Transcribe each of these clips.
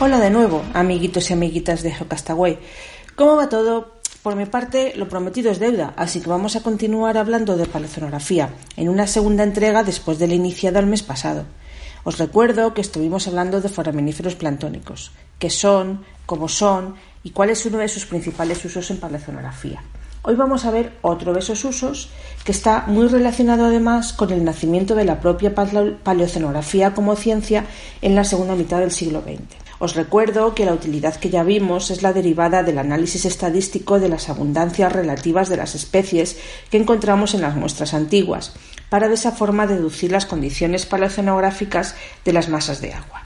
Hola de nuevo, amiguitos y amiguitas de Geocastaway. ¿Cómo va todo? Por mi parte, lo prometido es deuda, así que vamos a continuar hablando de paleocenografía en una segunda entrega después de la iniciada el mes pasado. Os recuerdo que estuvimos hablando de foraminíferos planctónicos, qué son, cómo son y cuál es uno de sus principales usos en paleocenografía. Hoy vamos a ver otro de esos usos que está muy relacionado además con el nacimiento de la propia paleocenografía como ciencia en la segunda mitad del siglo XX. Os recuerdo que la utilidad que ya vimos es la derivada del análisis estadístico de las abundancias relativas de las especies que encontramos en las muestras antiguas, para de esa forma deducir las condiciones paleocenográficas de las masas de agua.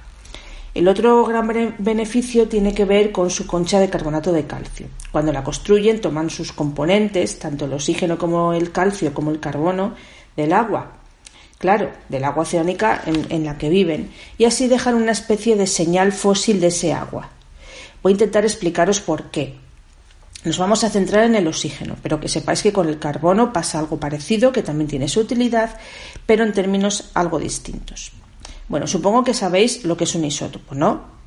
El otro gran beneficio tiene que ver con su concha de carbonato de calcio. Cuando la construyen toman sus componentes, tanto el oxígeno como el calcio como el carbono, del agua claro, del agua oceánica en, la que viven, y así dejan una especie de señal fósil de ese agua. Voy a intentar explicaros por qué. Nos vamos a centrar en el oxígeno, pero que sepáis que con el carbono pasa algo parecido, que también tiene su utilidad, pero en términos algo distintos. Bueno, supongo que sabéis lo que es un isótopo, ¿no?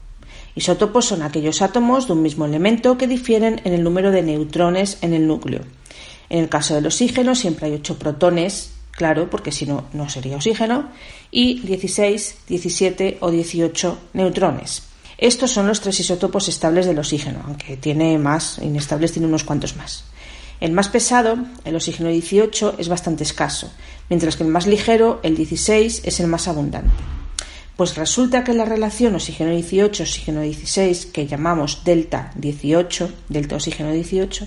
Isótopos son aquellos átomos de un mismo elemento que difieren en el número de neutrones en el núcleo. En el caso del oxígeno siempre hay ocho protones claro, porque si no, no sería oxígeno, y 16, 17 o 18 neutrones. Estos son los tres isótopos estables del oxígeno, aunque tiene más, inestables tiene unos cuantos más. El más pesado, el oxígeno 18, es bastante escaso, mientras que el más ligero, el 16, es el más abundante. Pues resulta que la relación oxígeno 18, oxígeno 16, que llamamos delta 18, delta oxígeno 18,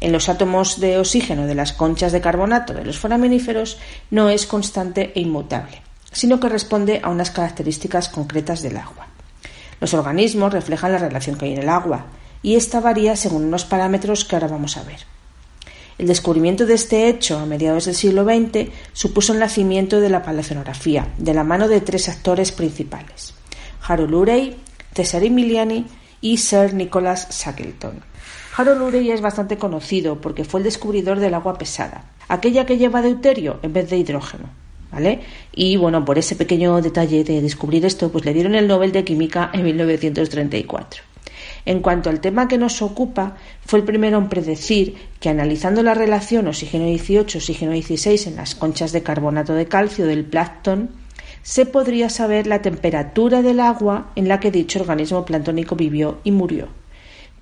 en los átomos de oxígeno de las conchas de carbonato de los foraminíferos no es constante e inmutable, sino que responde a unas características concretas del agua. Los organismos reflejan la relación que hay en el agua, y esta varía según unos parámetros que ahora vamos a ver. El descubrimiento de este hecho a mediados del siglo XX supuso el nacimiento de la paleocenografía, de la mano de tres actores principales: Harold Urey, Cesare Emiliani y Sir Nicholas Shackleton. Harold Urey es bastante conocido porque fue el descubridor del agua pesada, aquella que lleva deuterio en vez de hidrógeno. ¿Vale? Y bueno, por ese pequeño detalle de descubrir esto, pues le dieron el Nobel de Química en 1934. En cuanto al tema que nos ocupa, fue el primero en predecir que analizando la relación oxígeno 18-oxígeno 16 en las conchas de carbonato de calcio del plancton, se podría saber la temperatura del agua en la que dicho organismo planctónico vivió y murió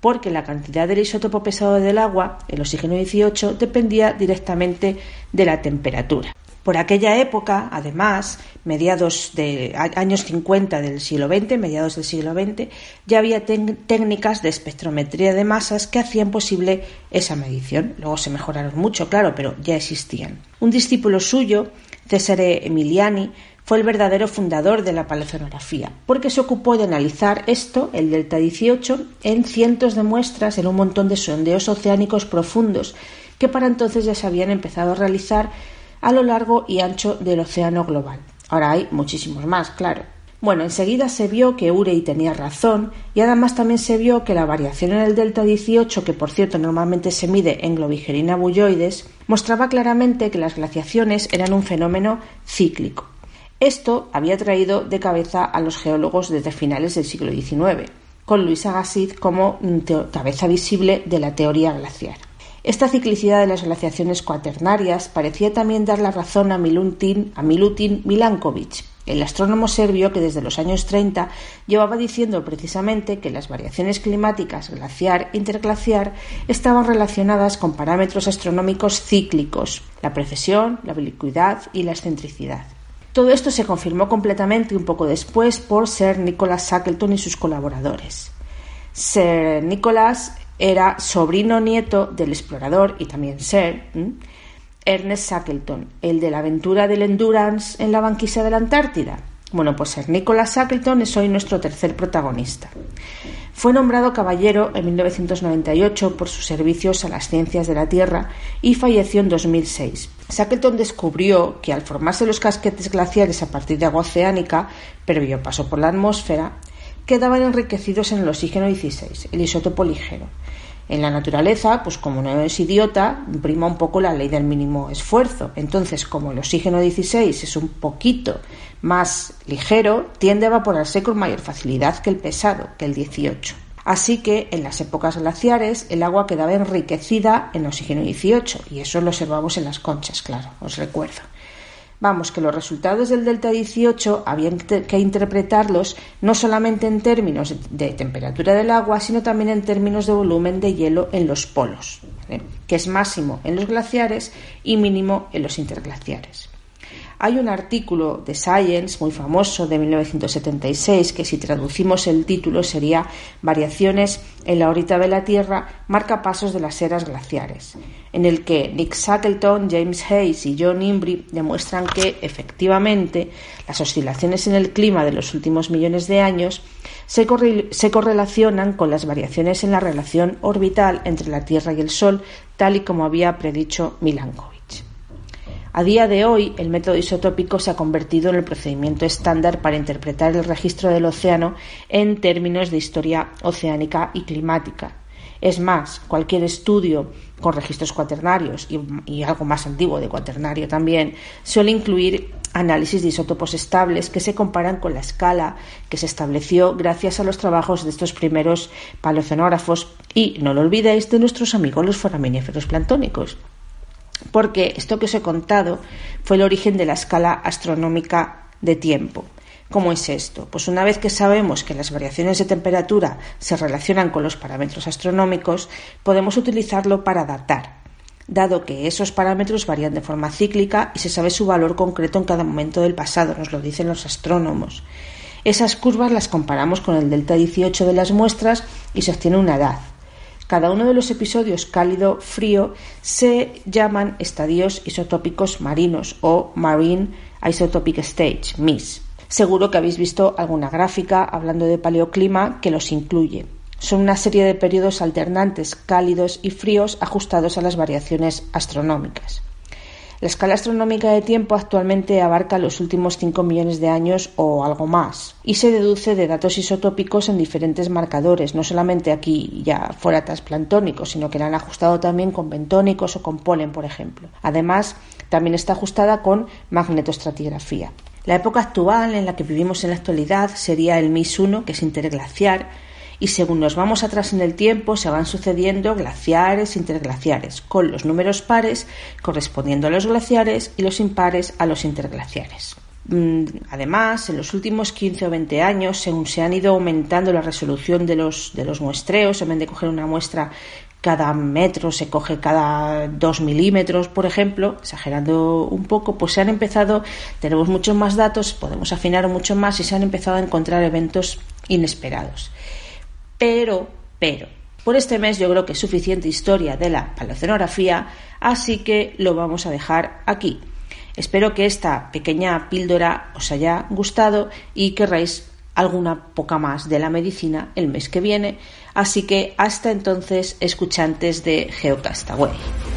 porque la cantidad del isótopo pesado del agua, el oxígeno 18, dependía directamente de la temperatura. Por aquella época, además, mediados de años 50 del siglo XX, mediados del siglo XX, ya había técnicas de espectrometría de masas que hacían posible esa medición. Luego se mejoraron mucho, claro, pero ya existían. Un discípulo suyo, Cesare Emiliani, fue el verdadero fundador de la paleocenografía, porque se ocupó de analizar esto, el delta 18, en cientos de muestras en un montón de sondeos oceánicos profundos que para entonces ya se habían empezado a realizar a lo largo y ancho del océano global. Ahora hay muchísimos más, claro. Bueno, enseguida se vio que Urey tenía razón y además también se vio que la variación en el delta 18, que por cierto normalmente se mide en globigerina bulloides, mostraba claramente que las glaciaciones eran un fenómeno cíclico. Esto había traído de cabeza a los geólogos desde finales del siglo XIX, con Luis Agassiz como cabeza visible de la teoría glaciar. Esta ciclicidad de las glaciaciones cuaternarias parecía también dar la razón a Milutin, a Milutin Milankovic, el astrónomo serbio que desde los años 30 llevaba diciendo precisamente que las variaciones climáticas glaciar e interglaciar estaban relacionadas con parámetros astronómicos cíclicos, la precesión, la oblicuidad y la excentricidad. Todo esto se confirmó completamente un poco después por Sir Nicholas Shackleton y sus colaboradores. Sir Nicholas era sobrino nieto del explorador y también Sir Ernest Shackleton, el de la aventura del Endurance en la banquisa de la Antártida. Bueno, pues el Nicholas Shackleton es hoy nuestro tercer protagonista. Fue nombrado caballero en 1998 por sus servicios a las ciencias de la Tierra y falleció en 2006. Shackleton descubrió que al formarse los casquetes glaciares a partir de agua oceánica, previo paso por la atmósfera, quedaban enriquecidos en el oxígeno 16, el isótopo ligero. En la naturaleza, pues como no es idiota, prima un poco la ley del mínimo esfuerzo. Entonces, como el oxígeno 16 es un poquito más ligero, tiende a evaporarse con mayor facilidad que el pesado, que el 18. Así que en las épocas glaciares el agua quedaba enriquecida en oxígeno 18 y eso lo observamos en las conchas, claro, os recuerdo. Vamos, que los resultados del delta 18 habían que interpretarlos no solamente en términos de temperatura del agua, sino también en términos de volumen de hielo en los polos, que es máximo en los glaciares y mínimo en los interglaciares. Hay un artículo de Science muy famoso de 1976 que si traducimos el título sería Variaciones en la órbita de la Tierra, marcapasos de las eras glaciares, en el que Nick Shackleton, James Hayes y John Imbri demuestran que efectivamente las oscilaciones en el clima de los últimos millones de años se, se correlacionan con las variaciones en la relación orbital entre la Tierra y el Sol, tal y como había predicho Milankovitch. A día de hoy, el método isotópico se ha convertido en el procedimiento estándar para interpretar el registro del océano en términos de historia oceánica y climática. Es más, cualquier estudio con registros cuaternarios y, algo más antiguo de cuaternario también suele incluir análisis de isótopos estables que se comparan con la escala que se estableció gracias a los trabajos de estos primeros paleocenógrafos y, no lo olvidéis, de nuestros amigos los foraminíferos planctónicos porque esto que os he contado fue el origen de la escala astronómica de tiempo. ¿Cómo es esto? Pues una vez que sabemos que las variaciones de temperatura se relacionan con los parámetros astronómicos, podemos utilizarlo para datar, dado que esos parámetros varían de forma cíclica y se sabe su valor concreto en cada momento del pasado, nos lo dicen los astrónomos. Esas curvas las comparamos con el delta 18 de las muestras y se obtiene una edad. Cada uno de los episodios cálido-frío se llaman estadios isotópicos marinos o Marine Isotopic Stage, MIS. Seguro que habéis visto alguna gráfica hablando de paleoclima que los incluye. Son una serie de periodos alternantes cálidos y fríos ajustados a las variaciones astronómicas. La escala astronómica de tiempo actualmente abarca los últimos 5 millones de años o algo más y se deduce de datos isotópicos en diferentes marcadores, no solamente aquí ya fuera transplantónicos, sino que la han ajustado también con bentónicos o con polen, por ejemplo. Además, también está ajustada con magnetostratigrafía. La época actual en la que vivimos en la actualidad sería el MIS 1, que es interglaciar, y según nos vamos atrás en el tiempo se van sucediendo glaciares interglaciares, con los números pares correspondiendo a los glaciares y los impares a los interglaciares. Mm, además, en los últimos 15 o 20 años, según se han ido aumentando la resolución de los, de los muestreos, en vez de coger una muestra cada metro se coge cada dos milímetros, por ejemplo, exagerando un poco, pues se han empezado, tenemos muchos más datos, podemos afinar mucho más y se han empezado a encontrar eventos inesperados. Pero, pero, por este mes yo creo que es suficiente historia de la paleocenografía, así que lo vamos a dejar aquí. Espero que esta pequeña píldora os haya gustado y querráis alguna poca más de la medicina el mes que viene, así que hasta entonces escuchantes de Geocastaway.